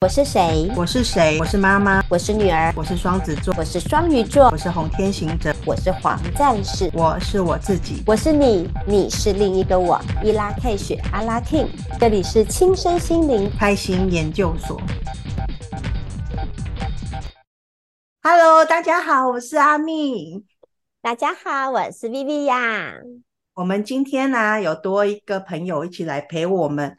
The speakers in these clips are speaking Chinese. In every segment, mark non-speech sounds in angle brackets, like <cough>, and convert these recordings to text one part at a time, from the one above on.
我是谁？我是谁？我是妈妈。我是女儿。我是双子座。我是双鱼座。我是红天行者。我是黄战士。我是我自己。我是你，你是另一个我。伊拉 K 雪阿拉 King，这里是亲身心灵开心研究所。Hello，大家好，我是阿蜜。大家好，我是 Vivi 呀。我们今天呢、啊，有多一个朋友一起来陪我们。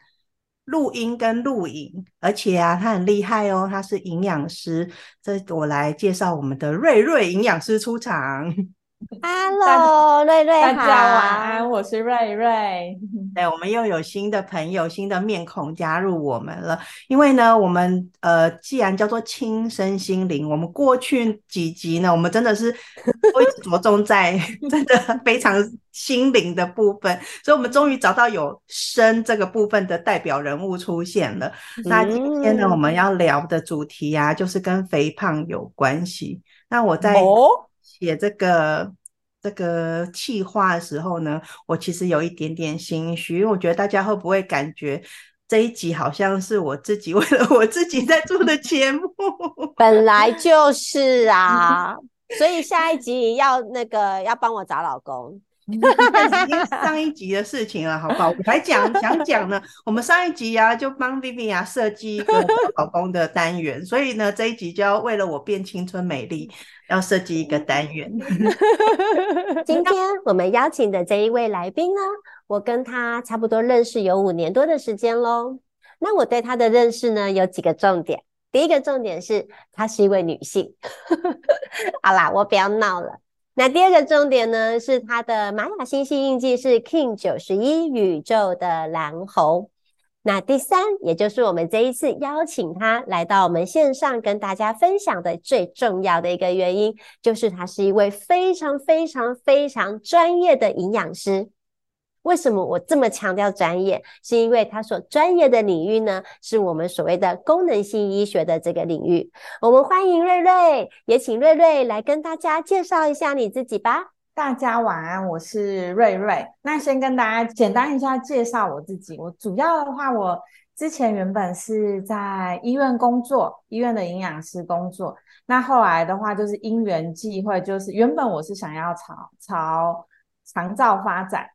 录音跟录影，而且啊，他很厉害哦，他是营养师。这我来介绍我们的瑞瑞营养师出场。<laughs> Hello，瑞瑞好，大家晚安，我是瑞瑞。对，我们又有新的朋友、新的面孔加入我们了。因为呢，我们呃，既然叫做轻身心灵，我们过去几集呢，我们真的是会着重在 <laughs> 真的非常心灵的部分，所以我们终于找到有身这个部分的代表人物出现了。嗯、那今天呢，我们要聊的主题啊，就是跟肥胖有关系。那我在写这个、哦、这个企划的时候呢，我其实有一点点心虚，因为我觉得大家会不会感觉这一集好像是我自己 <laughs> 为了我自己在做的节目？<laughs> 本来就是啊，<laughs> 所以下一集要那个要帮我找老公。已经上一集的事情了，好不好？我还讲想讲呢。我们上一集啊，就帮 Vivian 设计一个老公的单元，所以呢，这一集就要为了我变青春美丽，要设计一个单元。<laughs> 今天我们邀请的这一位来宾呢，我跟他差不多认识有五年多的时间喽。那我对他的认识呢，有几个重点。第一个重点是，她是一位女性。<laughs> 好啦，我不要闹了。那第二个重点呢，是他的玛雅星系印记是 King 九十一宇宙的蓝猴。那第三，也就是我们这一次邀请他来到我们线上跟大家分享的最重要的一个原因，就是他是一位非常非常非常专业的营养师。为什么我这么强调专业？是因为他所专业的领域呢，是我们所谓的功能性医学的这个领域。我们欢迎瑞瑞，也请瑞瑞来跟大家介绍一下你自己吧。大家晚安，我是瑞瑞。那先跟大家简单一下介绍我自己。我主要的话，我之前原本是在医院工作，医院的营养师工作。那后来的话，就是因缘际会，就是原本我是想要朝朝长照发展。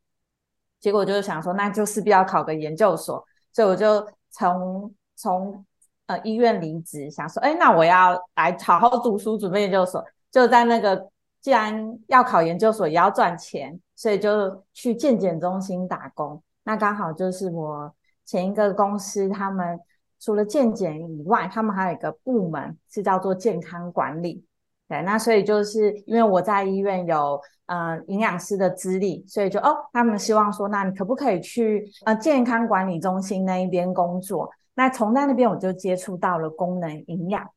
结果就是想说，那就势必要考个研究所，所以我就从从呃医院离职，想说，哎，那我要来好好读书，准备研究所。就在那个既然要考研究所，也要赚钱，所以就去健检中心打工。那刚好就是我前一个公司，他们除了健检以外，他们还有一个部门是叫做健康管理。对，那所以就是因为我在医院有呃营养师的资历，所以就哦，他们希望说，那你可不可以去呃健康管理中心那一边工作？那从在那边我就接触到了功能营养。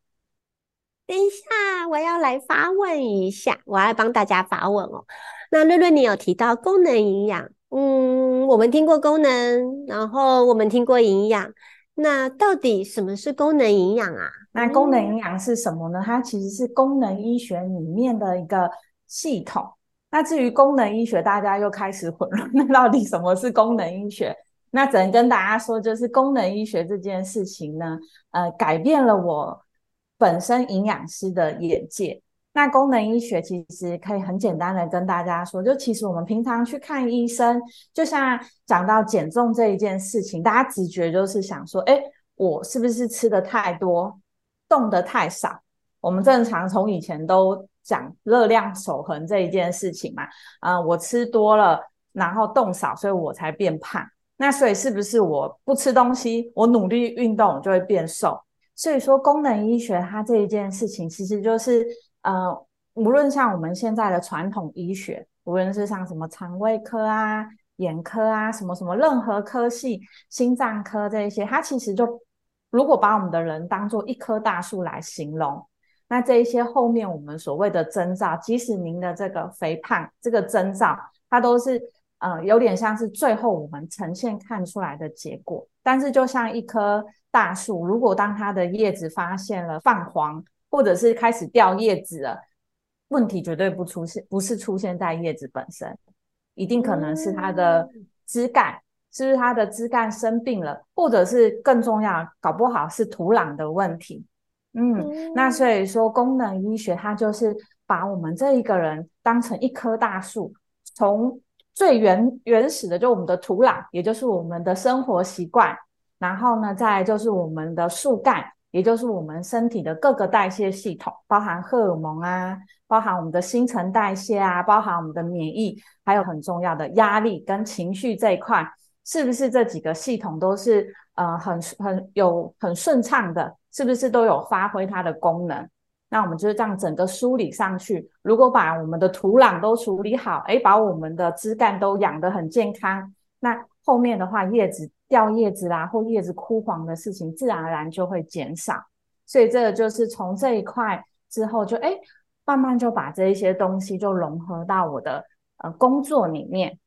等一下，我要来发问一下，我要帮大家发问哦。那瑞瑞，你有提到功能营养，嗯，我们听过功能，然后我们听过营养。那到底什么是功能营养啊？那功能营养是什么呢？它其实是功能医学里面的一个系统。那至于功能医学，大家又开始 <laughs> 混乱。那到底什么是功能医学？那只能跟大家说，就是功能医学这件事情呢，呃，改变了我本身营养师的眼界。那功能医学其实可以很简单的跟大家说，就其实我们平常去看医生，就像讲到减重这一件事情，大家直觉就是想说，哎，我是不是吃的太多，动的太少？我们正常从以前都讲热量守恒这一件事情嘛，啊、我吃多了，然后动少，所以我才变胖。那所以是不是我不吃东西，我努力运动就会变瘦？所以说功能医学它这一件事情，其实就是。呃，无论像我们现在的传统医学，无论是像什么肠胃科啊、眼科啊、什么什么任何科系、心脏科这一些，它其实就如果把我们的人当做一棵大树来形容，那这一些后面我们所谓的征兆，即使您的这个肥胖这个征兆，它都是呃有点像是最后我们呈现看出来的结果。但是就像一棵大树，如果当它的叶子发现了泛黄，或者是开始掉叶子了，问题绝对不出现，不是出现在叶子本身，一定可能是它的枝干是不是它的枝干生病了，或者是更重要，搞不好是土壤的问题。嗯，嗯，那所以说功能医学它就是把我们这一个人当成一棵大树，从最原原始的就我们的土壤，也就是我们的生活习惯，然后呢，再来就是我们的树干，也就是我们身体的各个代谢系统，包含荷尔蒙啊，包含我们的新陈代谢啊，包含我们的免疫，还有很重要的压力跟情绪这一块。是不是这几个系统都是呃很很有很顺畅的？是不是都有发挥它的功能？那我们就是这样整个梳理上去。如果把我们的土壤都处理好，诶，把我们的枝干都养得很健康，那后面的话叶子掉叶子啦或叶子枯黄的事情，自然而然就会减少。所以这个就是从这一块之后就，就诶慢慢就把这一些东西就融合到我的呃工作里面。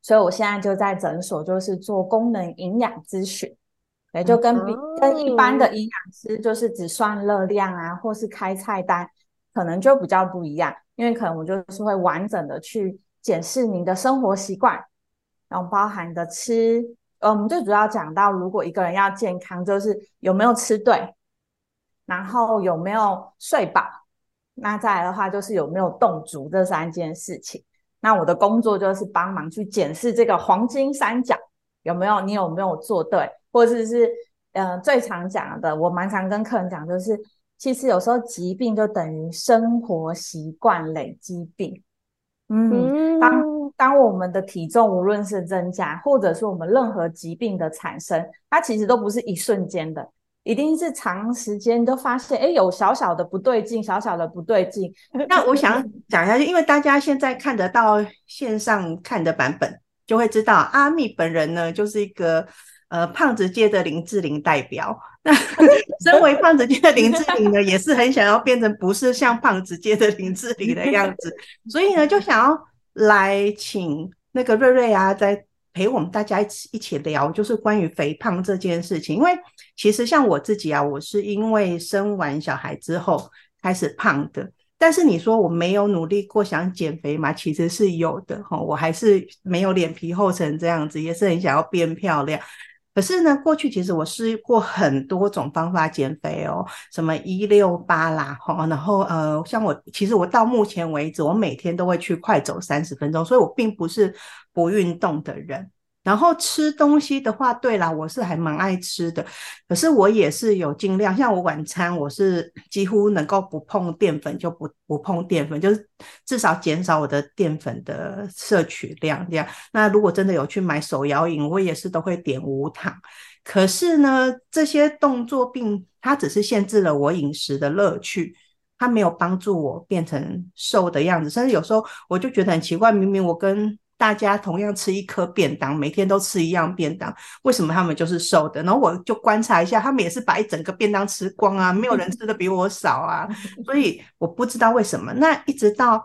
所以我现在就在诊所，就是做功能营养咨询，也就跟比跟一般的营养师，就是只算热量啊，或是开菜单，可能就比较不一样。因为可能我就是会完整的去检视您的生活习惯，然后包含的吃，呃，我们最主要讲到，如果一个人要健康，就是有没有吃对，然后有没有睡饱，那再来的话就是有没有动足这三件事情。那我的工作就是帮忙去检视这个黄金三角有没有，你有没有做对，或者是呃最常讲的，我蛮常跟客人讲，就是其实有时候疾病就等于生活习惯累积病。嗯，当当我们的体重无论是增加，或者是我们任何疾病的产生，它其实都不是一瞬间的。一定是长时间都发现，哎，有小小的不对劲，小小的不对劲。<laughs> 那我想讲一下，因为大家现在看得到线上看的版本，就会知道阿蜜本人呢，就是一个呃胖子界的林志玲代表。那 <laughs> 身为胖子界的林志玲呢，也是很想要变成不是像胖子界的林志玲的样子，所以呢，就想要来请那个瑞瑞啊，在。陪我们大家一起一起聊，就是关于肥胖这件事情。因为其实像我自己啊，我是因为生完小孩之后开始胖的。但是你说我没有努力过想减肥嘛？其实是有的哈，我还是没有脸皮厚成这样子，也是很想要变漂亮。可是呢，过去其实我试过很多种方法减肥哦，什么一六八啦，哈，然后呃，像我其实我到目前为止，我每天都会去快走三十分钟，所以我并不是不运动的人。然后吃东西的话，对啦，我是还蛮爱吃的，可是我也是有尽量，像我晚餐我是几乎能够不碰淀粉就不不碰淀粉，就是至少减少我的淀粉的摄取量这样。那如果真的有去买手摇饮，我也是都会点无糖。可是呢，这些动作并它只是限制了我饮食的乐趣，它没有帮助我变成瘦的样子。甚至有时候我就觉得很奇怪，明明我跟大家同样吃一颗便当，每天都吃一样便当，为什么他们就是瘦的？然后我就观察一下，他们也是把一整个便当吃光啊，没有人吃的比我少啊，<laughs> 所以我不知道为什么。那一直到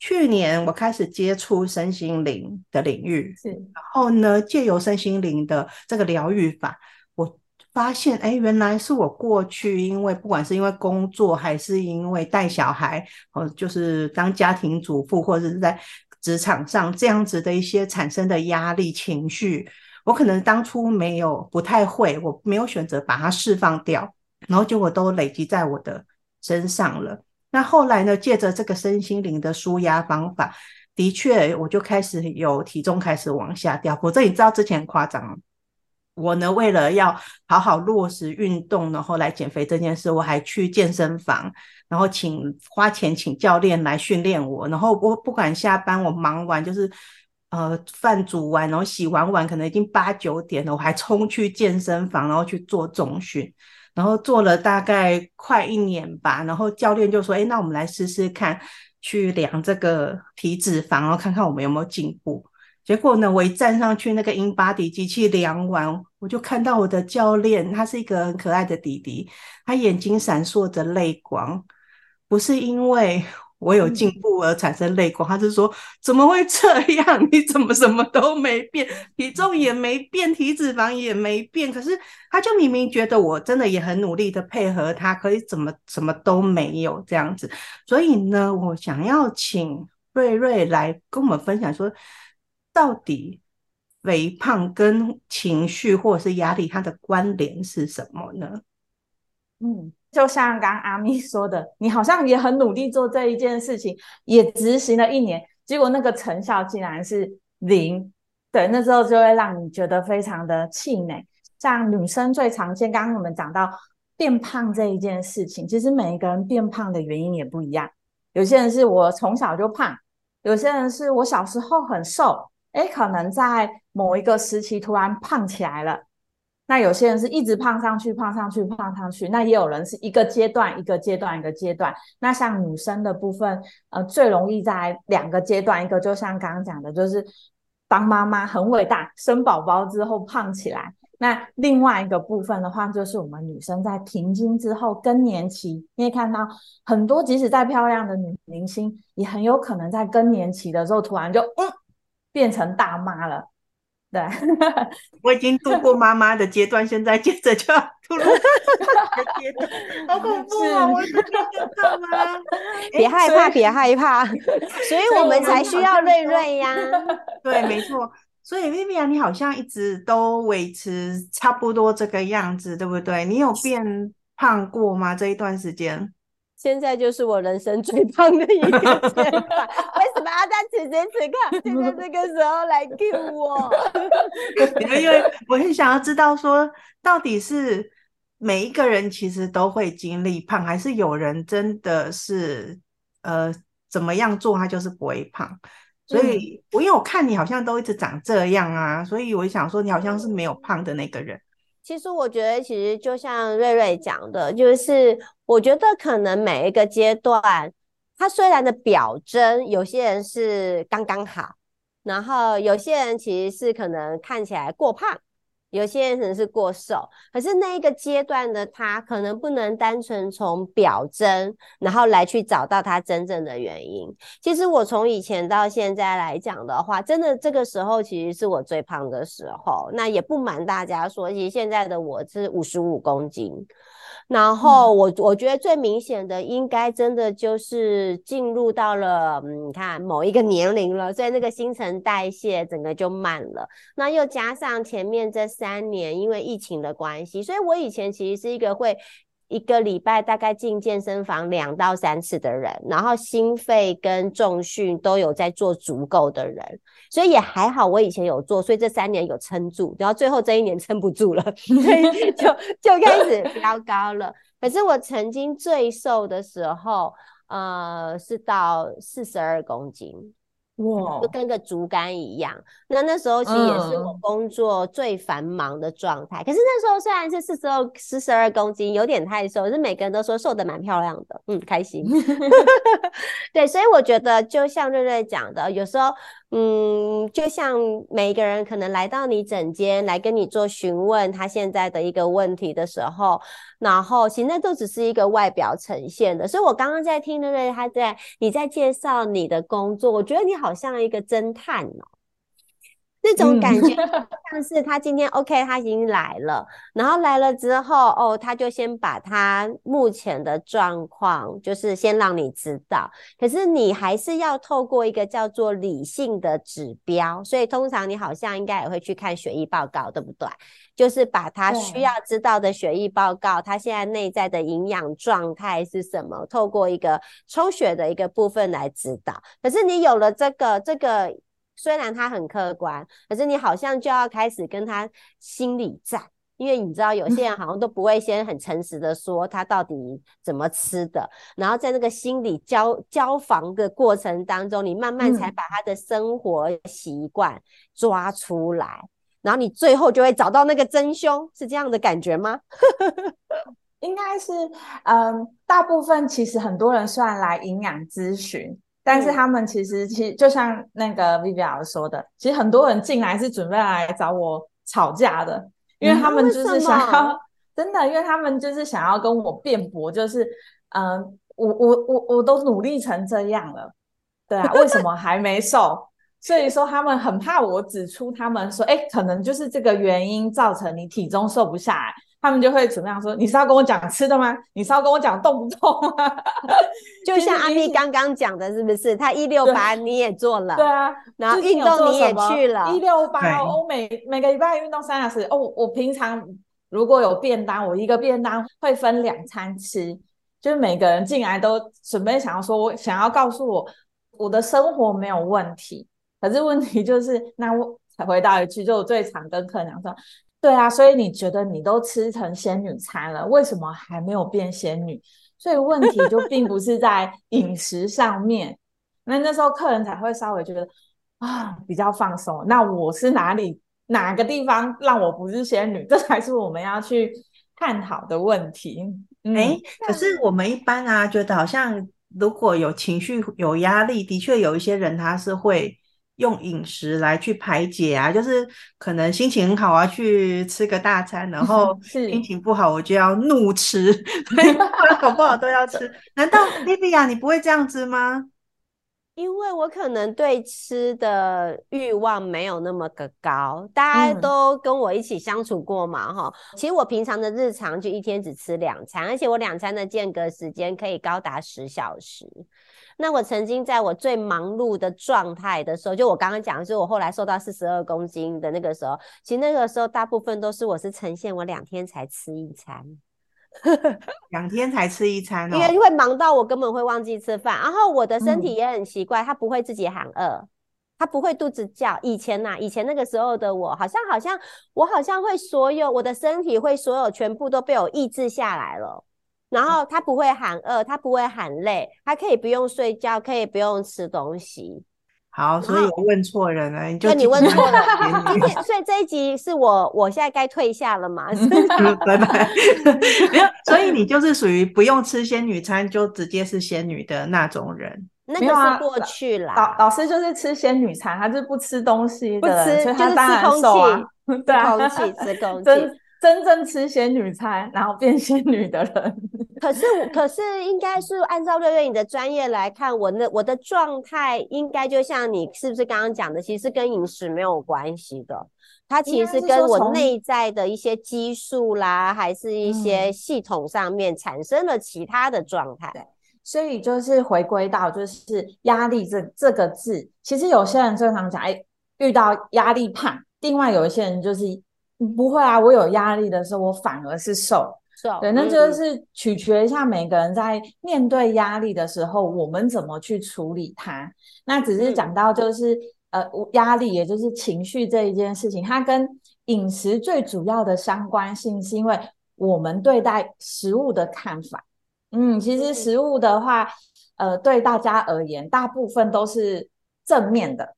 去年我开始接触身心灵的领域，是，然后呢，借由身心灵的这个疗愈法，我发现，哎，原来是我过去因为不管是因为工作还是因为带小孩，哦，就是当家庭主妇或者是在。职场上这样子的一些产生的压力情绪，我可能当初没有不太会，我没有选择把它释放掉，然后结果都累积在我的身上了。那后来呢，借着这个身心灵的舒压方法，的确我就开始有体重开始往下掉。否则你知道之前夸张。我呢，为了要好好落实运动，然后来减肥这件事，我还去健身房，然后请花钱请教练来训练我。然后我不管下班，我忙完就是呃饭煮完，然后洗完碗，可能已经八九点了，我还冲去健身房，然后去做重训，然后做了大概快一年吧。然后教练就说：“哎，那我们来试试看，去量这个体脂肪，然后看看我们有没有进步。”结果呢，我一站上去那个 InBody 机器量完，我就看到我的教练，他是一个很可爱的弟弟，他眼睛闪烁着泪光，不是因为我有进步而产生泪光，他是说怎么会这样？<laughs> 你怎么什么都没变，体重也没变，体脂肪也没变，可是他就明明觉得我真的也很努力的配合他，可以怎么什么都没有这样子。所以呢，我想要请瑞瑞来跟我们分享说。到底肥胖跟情绪或者是压力，它的关联是什么呢？嗯，就像刚刚阿咪说的，你好像也很努力做这一件事情，也执行了一年，结果那个成效竟然是零。对，那时候就会让你觉得非常的气馁。像女生最常见，刚刚我们讲到变胖这一件事情，其实每一个人变胖的原因也不一样。有些人是我从小就胖，有些人是我小时候很瘦，诶，可能在某一个时期突然胖起来了。那有些人是一直胖上去，胖上去，胖上去。那也有人是一个阶段一个阶段一个阶段。那像女生的部分，呃，最容易在两个阶段，一个就像刚刚讲的，就是当妈妈很伟大，生宝宝之后胖起来。那另外一个部分的话，就是我们女生在停经之后更年期，你也看到很多，即使再漂亮的女明星，也很有可能在更年期的时候突然就嗯变成大妈了。对，<laughs> 我已经度过妈妈的阶段，现在接着就要步入阶段，<laughs> 好恐怖啊！我是变胖吗？别害怕，别害怕，所以 <laughs> 我们才需要瑞瑞呀。对，没错。所以，Vivian，你好像一直都维持差不多这个样子，对不对？你有变胖过吗？这一段时间？现在就是我人生最胖的一个阶段。为什么要在此时此刻，现在这个时候来 cue 我？<laughs> 因为我很想要知道，说到底是每一个人其实都会经历胖，还是有人真的是呃怎么样做他就是不会胖？所以，我因为我看你好像都一直长这样啊，所以我想说你好像是没有胖的那个人。其实我觉得，其实就像瑞瑞讲的，就是我觉得可能每一个阶段，他虽然的表征，有些人是刚刚好，然后有些人其实是可能看起来过胖。有些人可能是过瘦，可是那一个阶段的他，可能不能单纯从表征，然后来去找到他真正的原因。其实我从以前到现在来讲的话，真的这个时候其实是我最胖的时候。那也不瞒大家说，其实现在的我是五十五公斤。然后我我觉得最明显的，应该真的就是进入到了，嗯，你看某一个年龄了，所以那个新陈代谢整个就慢了。那又加上前面这三年因为疫情的关系，所以我以前其实是一个会。一个礼拜大概进健身房两到三次的人，然后心肺跟重训都有在做足够的人，所以也还好。我以前有做，所以这三年有撑住，然后最后这一年撑不住了，所以 <laughs> 就就开始飙高了。可是我曾经最瘦的时候，呃，是到四十二公斤。哇，就跟个竹竿一样。那那时候其实也是我工作最繁忙的状态。嗯、可是那时候虽然是四十二四十二公斤，有点太瘦，可是每个人都说瘦得蛮漂亮的，嗯，开心。<laughs> 对，所以我觉得就像瑞瑞讲的，有时候。嗯，就像每一个人可能来到你诊间来跟你做询问他现在的一个问题的时候，然后其实那都只是一个外表呈现的。所以我刚刚在听的瑞他在你在介绍你的工作，我觉得你好像一个侦探哦。这种感觉 <laughs> 像是他今天 OK，他已经来了，然后来了之后，哦，他就先把他目前的状况，就是先让你知道。可是你还是要透过一个叫做理性的指标，所以通常你好像应该也会去看血液报告，对不对？就是把他需要知道的血液报告，他现在内在的营养状态是什么，透过一个抽血的一个部分来指导。可是你有了这个这个。虽然他很客观，可是你好像就要开始跟他心理战，因为你知道有些人好像都不会先很诚实的说他到底怎么吃的，然后在那个心理交交防的过程当中，你慢慢才把他的生活习惯抓出来，嗯、然后你最后就会找到那个真凶，是这样的感觉吗？<laughs> 应该是，嗯，大部分其实很多人虽然来营养咨询。但是他们其实，其实就像那个 Vivian 说的，其实很多人进来是准备来找我吵架的，因为他们就是想要，真的，因为他们就是想要跟我辩驳，就是，嗯、呃，我我我我都努力成这样了，对啊，为什么还没瘦？所以说他们很怕我指出他们说，哎，可能就是这个原因造成你体重瘦不下来，他们就会怎么样说？你是要跟我讲吃的吗？你是要跟我讲动不动吗？<laughs> 就像阿咪刚刚讲的，是不是？他一六八你也做了，对啊，然后运动你也去了，一六八，我每每个礼拜运动三小时。哦，我平常如果有便当，我一个便当会分两餐吃，就是每个人进来都准备想要说，我想要告诉我我的生活没有问题，可是问题就是，那我才回到一句，就我最常跟客人讲说。对啊，所以你觉得你都吃成仙女餐了，为什么还没有变仙女？所以问题就并不是在饮食上面。那那时候客人才会稍微觉得啊比较放松。那我是哪里哪个地方让我不是仙女？<laughs> 这才是我们要去探讨的问题。哎、嗯，可是我们一般啊，觉得好像如果有情绪有压力，的确有一些人他是会。用饮食来去排解啊，就是可能心情很好啊，去吃个大餐，然后 <laughs> 心情不好我就要怒吃，好不好都要吃。<laughs> 难道 Livia 你不会这样子吗？<laughs> 因为我可能对吃的欲望没有那么的高，大家都跟我一起相处过嘛，哈、嗯。其实我平常的日常就一天只吃两餐，而且我两餐的间隔时间可以高达十小时。那我曾经在我最忙碌的状态的时候，就我刚刚讲的，就是我后来瘦到四十二公斤的那个时候，其实那个时候大部分都是我是呈现我两天才吃一餐，<laughs> 两天才吃一餐 <laughs> 哦，因为会忙到我根本会忘记吃饭，然后我的身体也很奇怪，它不会自己喊饿，它不会肚子叫。以前呐、啊，以前那个时候的我，好像好像我好像会所有我的身体会所有全部都被我抑制下来了。然后他不会喊饿，他不会喊累，他可以不用睡觉，可以不用吃东西。好，所以我问错人了，你就你问错了。所以这一集是我，我现在该退下了嘛？<laughs> 拜拜。<laughs> 没有，所以你就是属于不用吃仙女餐就直接是仙女的那种人。那个是过去啦。老老师就是吃仙女餐，他是不吃东西的，不吃就是吃空气，<laughs> 对啊，吃空气，吃空气。真正吃仙女餐，然后变仙女的人，<laughs> 可是可是应该是按照六月你的专业来看，我那我的状态应该就像你是不是刚刚讲的，其实跟饮食没有关系的，它其实跟我内在的一些激素啦，还是一些系统上面产生了其他的状态。对，所以就是回归到就是压力这这个字，其实有些人经常讲，哎，遇到压力胖，另外有一些人就是。不会啊，我有压力的时候，我反而是瘦。瘦，对，那就是取决一下每个人在面对压力的时候，我们怎么去处理它。那只是讲到就是，嗯、呃，压力也就是情绪这一件事情，它跟饮食最主要的相关性，是因为我们对待食物的看法。嗯，其实食物的话，呃，对大家而言，大部分都是正面的。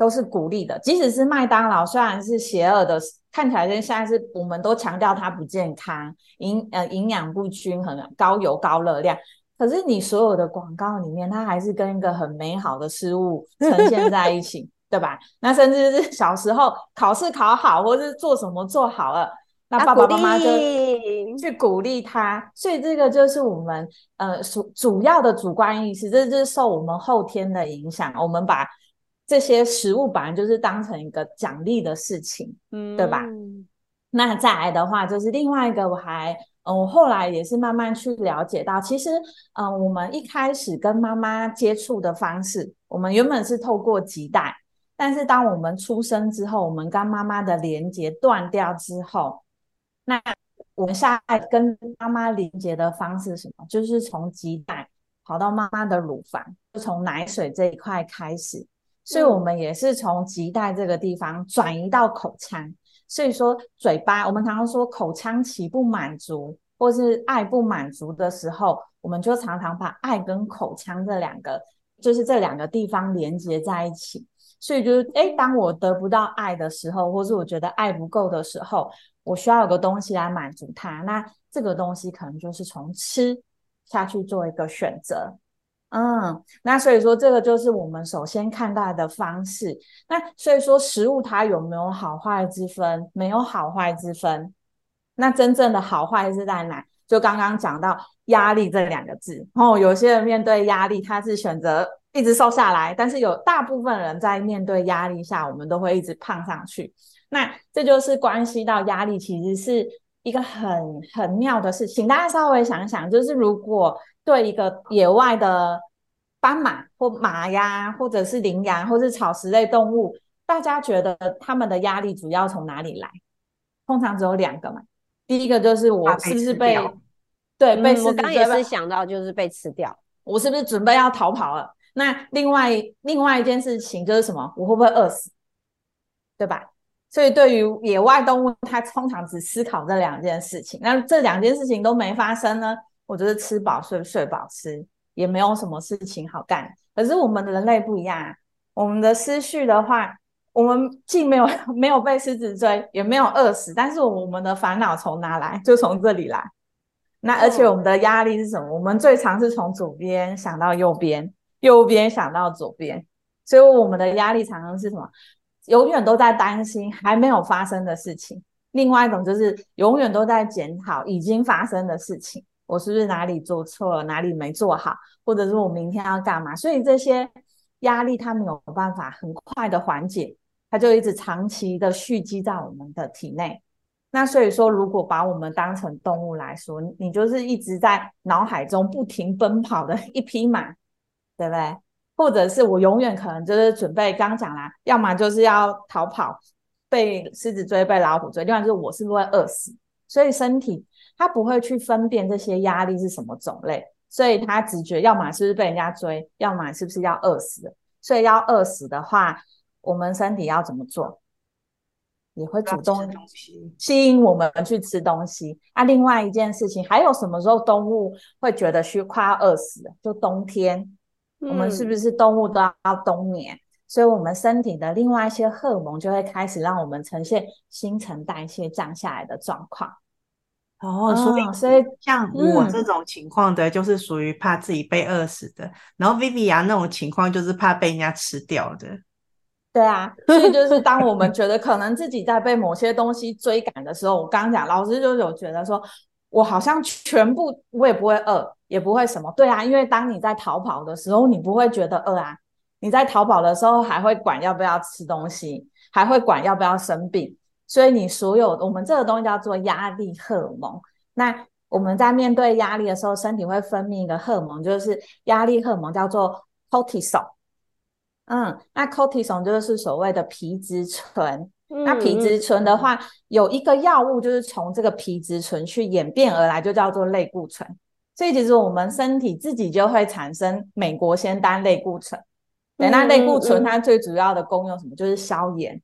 都是鼓励的，即使是麦当劳，虽然是邪恶的，看起来现在是我们都强调它不健康，营呃营养不均衡，高油高热量，可是你所有的广告里面，它还是跟一个很美好的事物呈现在一起，<laughs> 对吧？那甚至是小时候考试考好，或是做什么做好了，那爸爸妈妈就去鼓励他，所以这个就是我们呃主主要的主观意识，这就是受我们后天的影响，我们把。这些食物本来就是当成一个奖励的事情，嗯，对吧？那再来的话，就是另外一个，我还，嗯，我后来也是慢慢去了解到，其实，嗯，我们一开始跟妈妈接触的方式，我们原本是透过脐带，但是当我们出生之后，我们跟妈妈的连接断掉之后，那我们下来跟妈妈连接的方式是什么？就是从脐带跑到妈妈的乳房，就从奶水这一块开始。所以，我们也是从脐带这个地方转移到口腔。所以说，嘴巴我们常常说口腔期不满足，或是爱不满足的时候，我们就常常把爱跟口腔这两个，就是这两个地方连接在一起。所以，就是哎，当我得不到爱的时候，或是我觉得爱不够的时候，我需要有个东西来满足它。那这个东西可能就是从吃下去做一个选择。嗯，那所以说这个就是我们首先看待的方式。那所以说食物它有没有好坏之分？没有好坏之分。那真正的好坏是在哪？就刚刚讲到压力这两个字。哦，有些人面对压力，他是选择一直瘦下来，但是有大部分人在面对压力下，我们都会一直胖上去。那这就是关系到压力其实是一个很很妙的事情，请大家稍微想想，就是如果对一个野外的斑马或马呀，或者是羚羊，或是草食类动物，大家觉得他们的压力主要从哪里来？通常只有两个嘛。第一个就是我是不是被，被对被狮子追？我刚也是想到就是被吃掉，我是不是准备要逃跑了？那另外另外一件事情就是什么？我会不会饿死？对吧？所以，对于野外动物，它通常只思考这两件事情。那这两件事情都没发生呢，我就是吃饱睡，睡饱吃，也没有什么事情好干。可是我们的人类不一样啊，我们的思绪的话，我们既没有 <laughs> 没有被狮子追，也没有饿死，但是我们的烦恼从哪来？就从这里来。那而且我们的压力是什么？我们最常是从左边想到右边，右边想到左边，所以我们的压力常常是什么？永远都在担心还没有发生的事情，另外一种就是永远都在检讨已经发生的事情，我是不是哪里做错了，哪里没做好，或者是我明天要干嘛？所以这些压力它没有办法很快的缓解，它就一直长期的蓄积在我们的体内。那所以说，如果把我们当成动物来说，你就是一直在脑海中不停奔跑的一匹马，对不对？或者是我永远可能就是准备，刚讲啦，要么就是要逃跑，被狮子追，被老虎追，另外就是我是不是会饿死？所以身体它不会去分辨这些压力是什么种类，所以他直觉要么是不是被人家追，要么是不是要饿死。所以要饿死的话，我们身体要怎么做？也会主动吸引我们去吃东西。啊，另外一件事情，还有什么时候动物会觉得需快要饿死？就冬天。我们是不是动物都要冬眠？嗯，所以我们身体的另外一些荷尔蒙就会开始让我们呈现新陈代谢降下来的状况。哦，所以所以像我这种情况的，就是属于怕自己被饿死的。嗯，然后 Vivian 那种情况就是怕被人家吃掉的。对啊，所以就是当我们觉得可能自己在被某些东西追赶的时候，我刚刚讲老师就有觉得说，我好像全部我也不会饿。也不会什么，对啊，因为当你在逃跑的时候，你不会觉得饿啊。你在逃跑的时候，还会管要不要吃东西，还会管要不要生病。所以你所有我们这个东西叫做压力荷尔蒙。那我们在面对压力的时候，身体会分泌一个荷尔蒙，就是压力荷尔蒙，叫做 cortisol。嗯，那 cortisol 就是所谓的皮质醇。嗯。那皮质醇的话，有一个药物就是从这个皮质醇去演变而来，就叫做类固醇。所以其实我们身体自己就会产生美国仙丹类固醇，对，那类固醇它最主要的功用什么？就是消炎，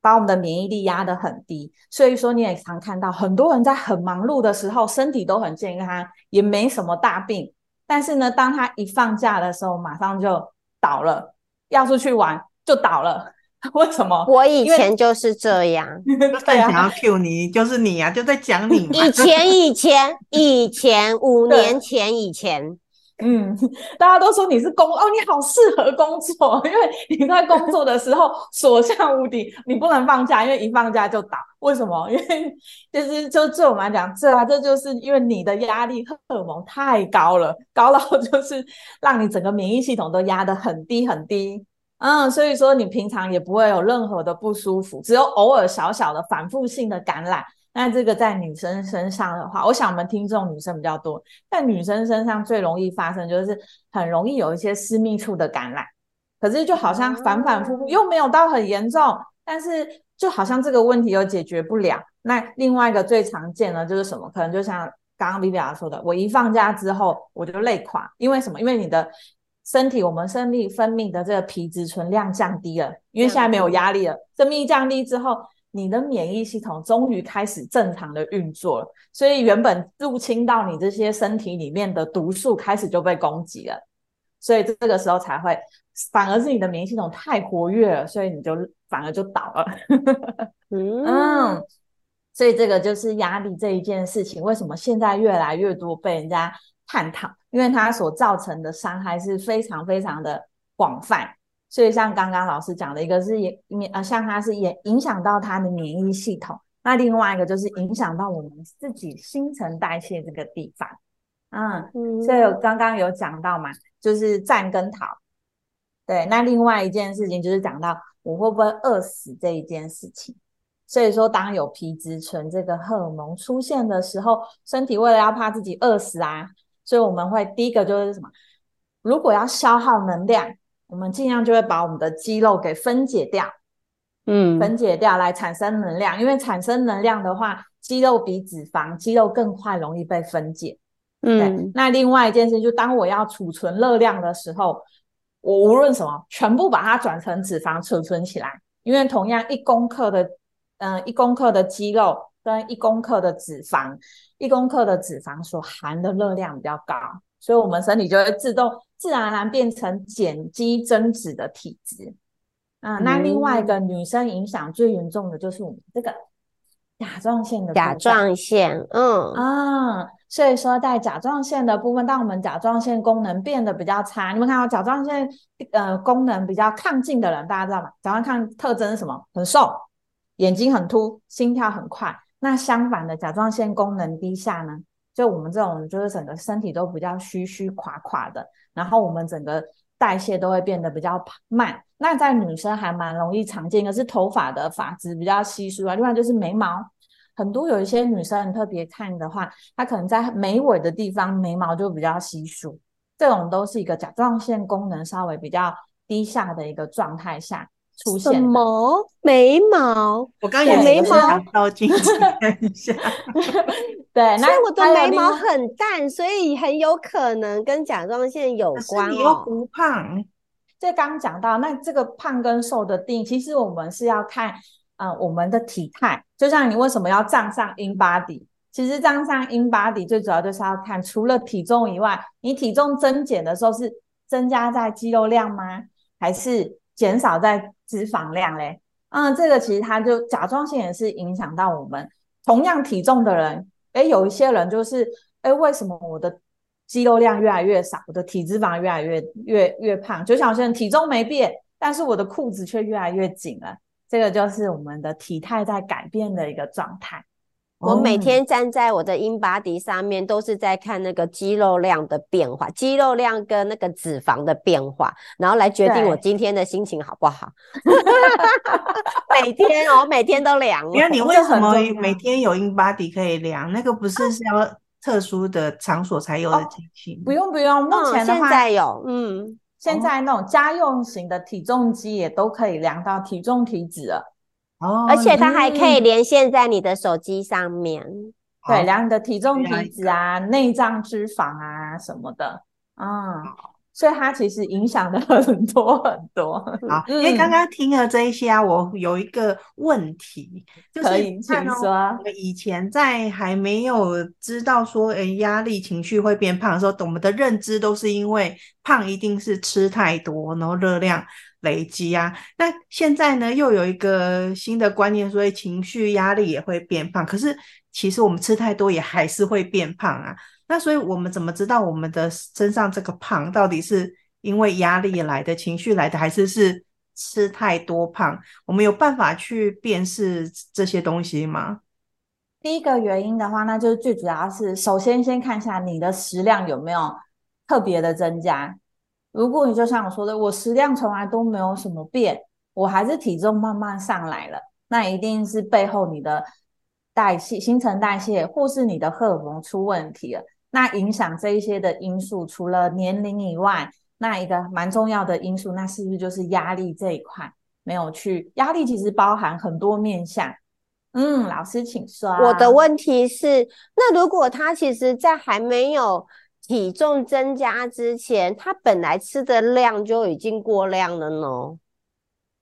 把我们的免疫力压得很低。所以说你也常看到很多人在很忙碌的时候，身体都很健康，也没什么大病，但是呢，当他一放假的时候，马上就倒了，要出去玩就倒了。<laughs> 为什么？我以前就是这样，<laughs> 在想要 cue 你，就是你呀、啊，就在讲你。以前，以前，以前，五 <laughs> 年前以前，嗯，<laughs> 大家都说你是工哦，你好适合工作，因为你在工作的时候所向无敌，你不能放假，因为一放假就倒。为什么？<laughs> 因为就是就对我们来讲，这啊，这就是因为你的压力荷尔蒙太高了，高到 <laughs> 就是让你整个免疫系统都压得很低很低。嗯，所以说你平常也不会有任何的不舒服，只有偶尔小小的反复性的感染。那这个在女生身上的话，我想我们听众女生比较多，在女生身上最容易发生就是很容易有一些私密处的感染，可是就好像反反复复又没有到很严重，但是就好像这个问题又解决不了。那另外一个最常见的就是什么？可能就像刚刚 Viviya 说的，我一放假之后我就累垮，因为什么？因为你的。身体，我们生理分泌的这个皮质醇量降低了，因为现在没有压力了。分泌降低之后，你的免疫系统终于开始正常的运作了，所以原本入侵到你这些身体里面的毒素开始就被攻击了，所以这个时候才会，反而是你的免疫系统太活跃了，所以你就反而就倒了。<laughs> 嗯，所以这个就是压力这一件事情，为什么现在越来越多被人家探讨？因为它所造成的伤害是非常非常的广泛，所以像刚刚老师讲的一个是也呃，像它是也影响到它的免疫系统，那另外一个就是影响到我们自己新陈代谢这个地方，嗯，嗯，所以我刚刚有讲到嘛，就是战跟逃，对，那另外一件事情就是讲到我会不会饿死这一件事情，所以说，当有皮质醇这个荷尔蒙出现的时候，身体为了要怕自己饿死啊，所以我们会第一个就是什么？如果要消耗能量，我们尽量就会把我们的肌肉给分解掉，嗯，分解掉来产生能量。因为产生能量的话，肌肉比脂肪，肌肉更快容易被分解。嗯，对。那另外一件事，就当我要储存热量的时候，我无论什么，全部把它转成脂肪储存起来。因为同样一公克的，嗯、呃，一公克的肌肉跟一公克的脂肪，一公克的脂肪所含的热量比较高，所以我们身体就会自动自然而然变成碱基增脂的体质。啊、呃，那另外一个女生影响最严重的就是我们这个甲状腺的甲状腺，嗯啊。所以说，在甲状腺的部分，当我们甲状腺功能变得比较差，你们看到甲状腺呃功能比较亢进的人，大家知道吗？甲状腺特征是什么？很瘦，眼睛很凸，心跳很快。那相反的，甲状腺功能低下呢？就我们这种就是整个身体都比较虚虚垮垮的，然后我们整个代谢都会变得比较慢。那在女生还蛮容易常见一个是头发的发质比较稀疏啊，另外就是眉毛。很多有一些女生特别看的话，她可能在眉尾的地方眉毛就比较稀疏，这种都是一个甲状腺功能稍微比较低下的一个状态下出现。什么眉毛？我刚有眉毛照镜子看一下。<laughs> 对，那我的眉毛很淡，所以很有可能跟甲状腺有关。你又不胖，这刚讲到，那这个胖跟瘦的定义，其实我们是要看。嗯、呃，我们的体态就像你为什么要站上 InBody？其实站上 InBody 最主要就是要看，除了体重以外，你体重增减的时候是增加在肌肉量吗？还是减少在脂肪量嘞？嗯，这个其实它就甲状腺也是影响到我们。同样体重的人，诶，有一些人就是，诶，为什么我的肌肉量越来越少，我的体脂肪越来越越越胖？就像有些人体重没变，但是我的裤子却越来越紧了。这个就是我们的体态在改变的一个状态。我每天站在我的 InBody 上面，都是在看那个肌肉量的变化，肌肉量跟那个脂肪的变化，然后来决定我今天的心情好不好。<laughs> 每天哦，每天都量。那你为什么每天有 InBody 可以量？那个不是是要特殊的场所才有的机器？不用不用，目前的话、嗯、现在有，嗯。现在那种家用型的体重机也都可以量到体重体脂了，哦，而且它还可以连线在你的手机上面，嗯、对，量你的体重体脂啊、内脏脂肪啊什么的，嗯。所以它其实影响的很多很多。好，因为刚刚听了这一些啊，我有一个问题，就是可以请说。我们以前在还没有知道说，诶，压力情绪会变胖的时候，我们的认知都是因为胖一定是吃太多，然后热量累积啊。那现在呢，又有一个新的观念，所以情绪压力也会变胖。可是其实我们吃太多也还是会变胖啊。那所以，我们怎么知道我们的身上这个胖到底是因为压力来的、情绪来的，还是是吃太多胖？我们有办法去辨识这些东西吗？第一个原因的话，那就是最主要是首先先看一下你的食量有没有特别的增加。如果你就像我说的，我食量从来都没有什么变，我还是体重慢慢上来了，那一定是背后你的代谢、新陈代谢或是你的荷尔蒙出问题了。那影响这一些的因素，除了年龄以外，那一个蛮重要的因素，那是不是就是压力这一块没有去？压力其实包含很多面向。嗯，老师请说。我的问题是，那如果他其实在还没有体重增加之前，他本来吃的量就已经过量了呢？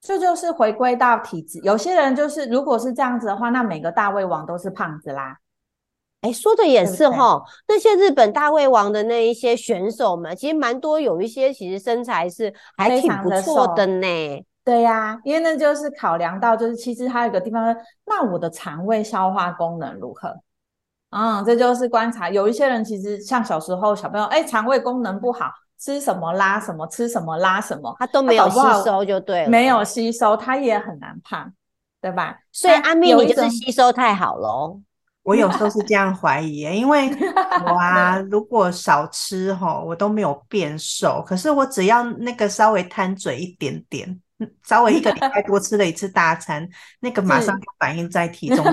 这就是回归到体质。有些人就是，如果是这样子的话，那每个大胃王都是胖子啦。哎，说的也是哈，那些日本大胃王的那一些选手们，其实蛮多，有一些其实身材是还挺不错的呢。对呀、啊，因为那就是考量到，就是其实还有一个地方，那我的肠胃消化功能如何？嗯，这就是观察。有一些人其实像小时候小朋友，哎，肠胃功能不好，吃什么拉什么，吃什么拉什么，他都没有吸收，就对了，没有吸收，他也很难胖，对吧？所以安蜜，你就是吸收太好喽。<laughs> 我有时候是这样怀疑，因为 <laughs> 我啊，如果少吃吼，我都没有变瘦。可是我只要那个稍微贪嘴一点点，稍微一个礼 <laughs> 拜多吃了一次大餐，那个马上就反映在体 <laughs> 重。哦，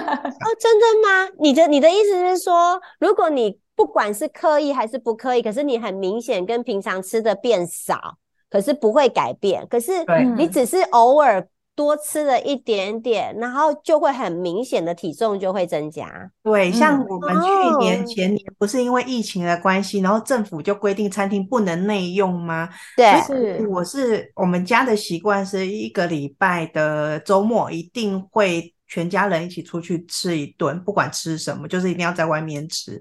真的吗？你的你的意思是说，如果你不管是刻意还是不刻意，可是你很明显跟平常吃的变少，可是不会改变，可是你只是偶尔。多吃了一点点，然后就会很明显的体重就会增加。对，像我们去年前年不是因为疫情的关系，然后政府就规定餐厅不能内用吗？对，是我是我们家的习惯是一个礼拜的周末一定会全家人一起出去吃一顿，不管吃什么，就是一定要在外面吃。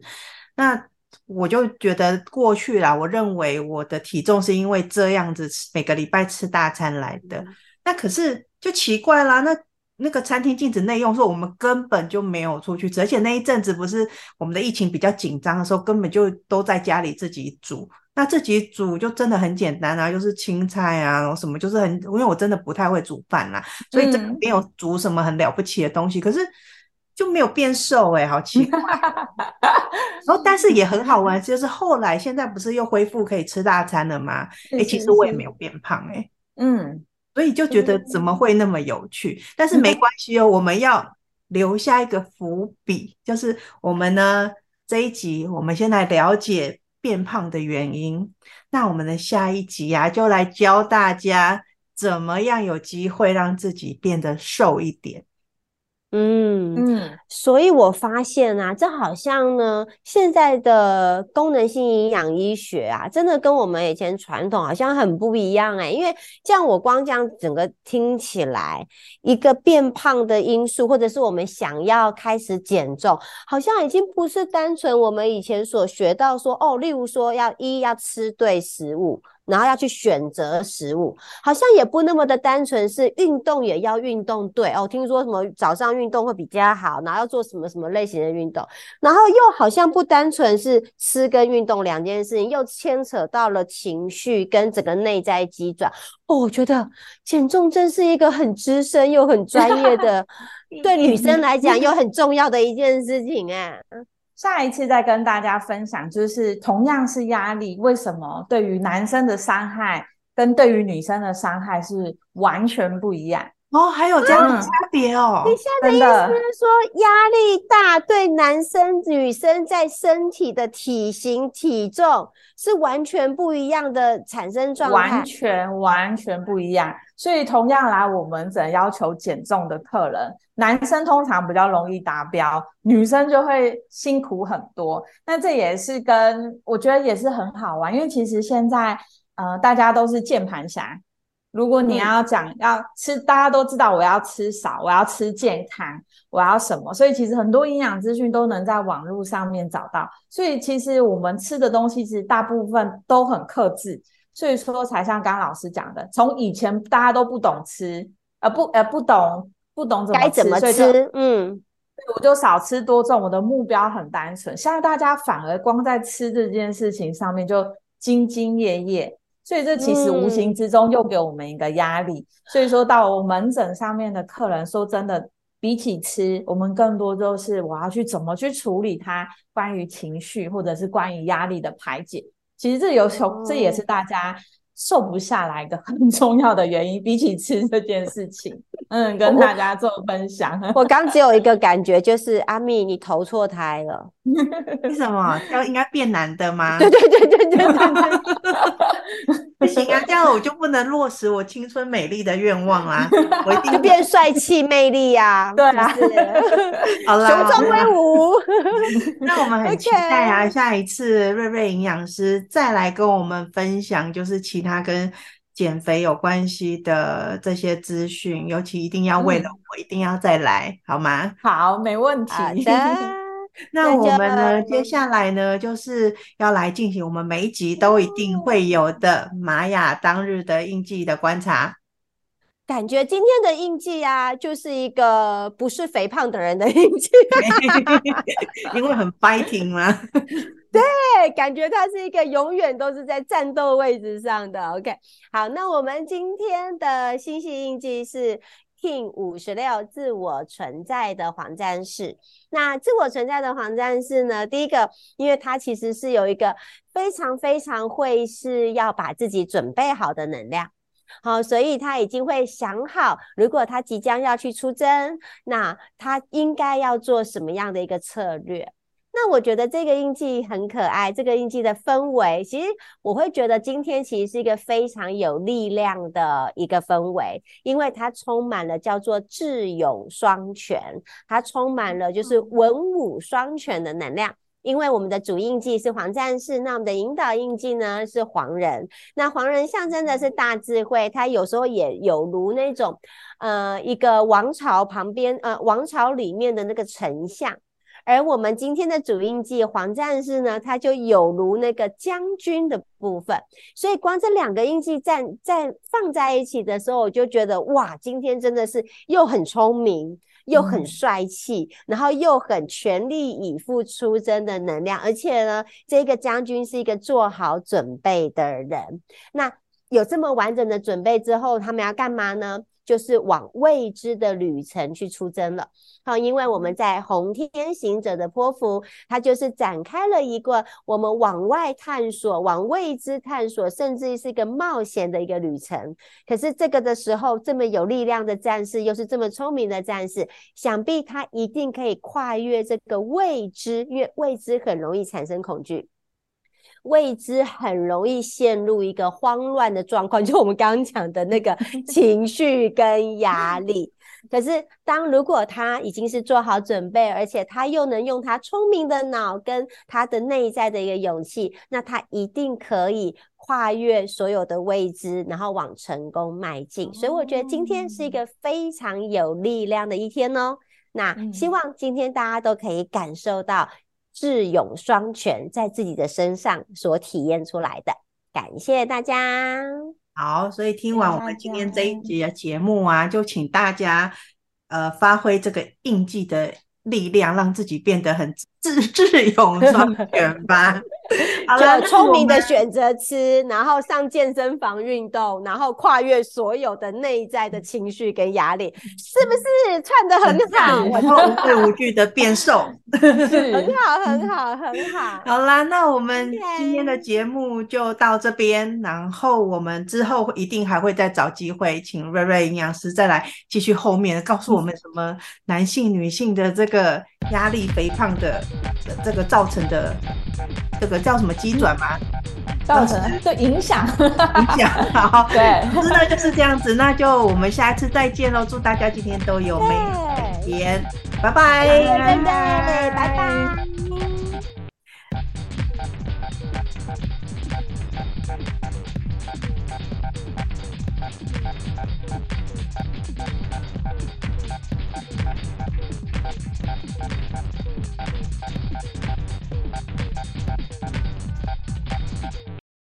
那我就觉得过去啦，我认为我的体重是因为这样子每个礼拜吃大餐来的。嗯、那可是。就奇怪啦，那那个餐厅禁止内用，说我们根本就没有出去吃，而且那一阵子不是我们的疫情比较紧张的时候，根本就都在家里自己煮。那自己煮就真的很简单啊，就是青菜啊然后什么，就是很，因为我真的不太会煮饭啦，所以真的没有煮什么很了不起的东西，嗯、可是就没有变瘦哎、欸，好奇怪。<laughs> 然后但是也很好玩，就是后来现在不是又恢复可以吃大餐了吗？哎、欸，其实我也没有变胖哎、欸，嗯。所以就觉得怎么会那么有趣？但是没关系哦，我们要留下一个伏笔，就是我们呢这一集，我们先来了解变胖的原因。那我们的下一集啊，就来教大家怎么样有机会让自己变得瘦一点。嗯嗯，所以我发现啊，这好像呢，现在的功能性营养医学啊，真的跟我们以前传统好像很不一样哎。因为这样我光这样整个听起来，一个变胖的因素，或者是我们想要开始减重，好像已经不是单纯我们以前所学到说哦，例如说要一要吃对食物。然后要去选择食物，好像也不那么的单纯，是运动也要运动对哦。听说什么早上运动会比较好，然后要做什么什么类型的运动，然后又好像不单纯是吃跟运动两件事情，又牵扯到了情绪跟整个内在机转。哦，我觉得减重真是一个很资深又很专业的，<laughs> 对女生来讲 <laughs> 又很重要的一件事情哎。下一次再跟大家分享，就是同样是压力，为什么对于男生的伤害跟对于女生的伤害是完全不一样？哦，还有这样的差别哦。你现在的意思是说，压力大对男生、女生在身体的体型、体重是完全不一样的产生状态，完全完全不一样。所以，同样来我们诊要求减重的客人，男生通常比较容易达标，女生就会辛苦很多。那这也是跟我觉得也是很好玩，因为其实现在呃，大家都是键盘侠。如果你要讲要吃，大家都知道我要吃少，我要吃健康，我要什么，所以其实很多营养资讯都能在网络上面找到。所以其实我们吃的东西其实大部分都很克制，所以说才像刚刚老师讲的，从以前大家都不懂吃，呃不呃不懂不懂怎么吃，该怎么吃，嗯，我就少吃多重，我的目标很单纯。现在大家反而光在吃这件事情上面就兢兢业业。所以这其实无形之中又给我们一个压力。嗯、所以说到门诊上面的客人，说真的，比起吃，我们更多就是我要去怎么去处理他关于情绪或者是关于压力的排解。其实这有时候、哦、这也是大家。瘦不下来的很重要的原因，比起吃这件事情，嗯，跟大家做分享。我刚只有一个感觉，就是阿蜜，你投错胎了。为什么？要应该变男的吗？对对对对对对对。<laughs> 不行啊，这样我就不能落实我青春美丽的愿望啊！我一定变帅气魅力呀！对啊，<laughs> 好啦，雄壮威武。<laughs> 那我们很期待啊，下一次瑞瑞营养师再来跟我们分享，就是其他跟减肥有关系的这些资讯，尤其一定要为了我，一定要再来，好吗？好，没问题。<laughs> 那我们呢？接下来呢，就是要来进行我们每一集都一定会有的玛雅当日的印记的观察。感觉今天的印记啊，就是一个不是肥胖的人的印记，<laughs> 因为很 fighting 吗？<laughs> 对，感觉他是一个永远都是在战斗位置上的。OK，好，那我们今天的星系印记是。King 五十六自我存在的黄战士，那自我存在的黄战士呢？第一个，因为他其实是有一个非常非常会是要把自己准备好的能量，好，所以他已经会想好，如果他即将要去出征，那他应该要做什么样的一个策略。那我觉得这个印记很可爱，这个印记的氛围，其实我会觉得今天其实是一个非常有力量的一个氛围，因为它充满了叫做智勇双全，它充满了就是文武双全的能量。因为我们的主印记是黄战士，那我们的引导印记呢是黄人，那黄人象征的是大智慧，它有时候也有如那种呃一个王朝旁边呃王朝里面的那个丞相。而我们今天的主印记黄战士呢，他就有如那个将军的部分，所以光这两个印记在在放在一起的时候，我就觉得哇，今天真的是又很聪明，又很帅气，嗯、然后又很全力以赴出征的能量，而且呢，这个将军是一个做好准备的人。那有这么完整的准备之后，他们要干嘛呢？就是往未知的旅程去出征了。好，因为我们在红天行者的波符，它就是展开了一个我们往外探索、往未知探索，甚至是一个冒险的一个旅程。可是这个的时候，这么有力量的战士，又是这么聪明的战士，想必他一定可以跨越这个未知，因为未知很容易产生恐惧。未知很容易陷入一个慌乱的状况，<laughs> 就我们刚刚讲的那个 <laughs> 情绪跟压力。可是，当如果他已经是做好准备，而且他又能用他聪明的脑跟他的内在的一个勇气，那他一定可以跨越所有的未知，然后往成功迈进。所以，我觉得今天是一个非常有力量的一天哦。那希望今天大家都可以感受到。智勇双全在自己的身上所体验出来的，感谢大家。好，所以听完我们今天这一集的节目啊，就请大家呃发挥这个印记的力量，让自己变得很智 <laughs> 智勇双全吧。好了，聪明的选择吃，然后上健身房运动，然后跨越所有的内在的情绪跟压力，是不是串的很好？然后无畏无惧的变瘦，<laughs> 很好，很好，很好。<laughs> 好啦，那我们今天的节目就到这边，然后我们之后一定还会再找机会，请瑞瑞营养师再来继续后面告诉我们什么男性、女性的这个压力、肥胖的这个造成的这个。叫什么机转吗？造成就影响，影响好，<laughs> 对，那就是这样子，那就我们下一次再见喽！祝大家今天都有美好的一天，拜拜，拜拜，拜拜。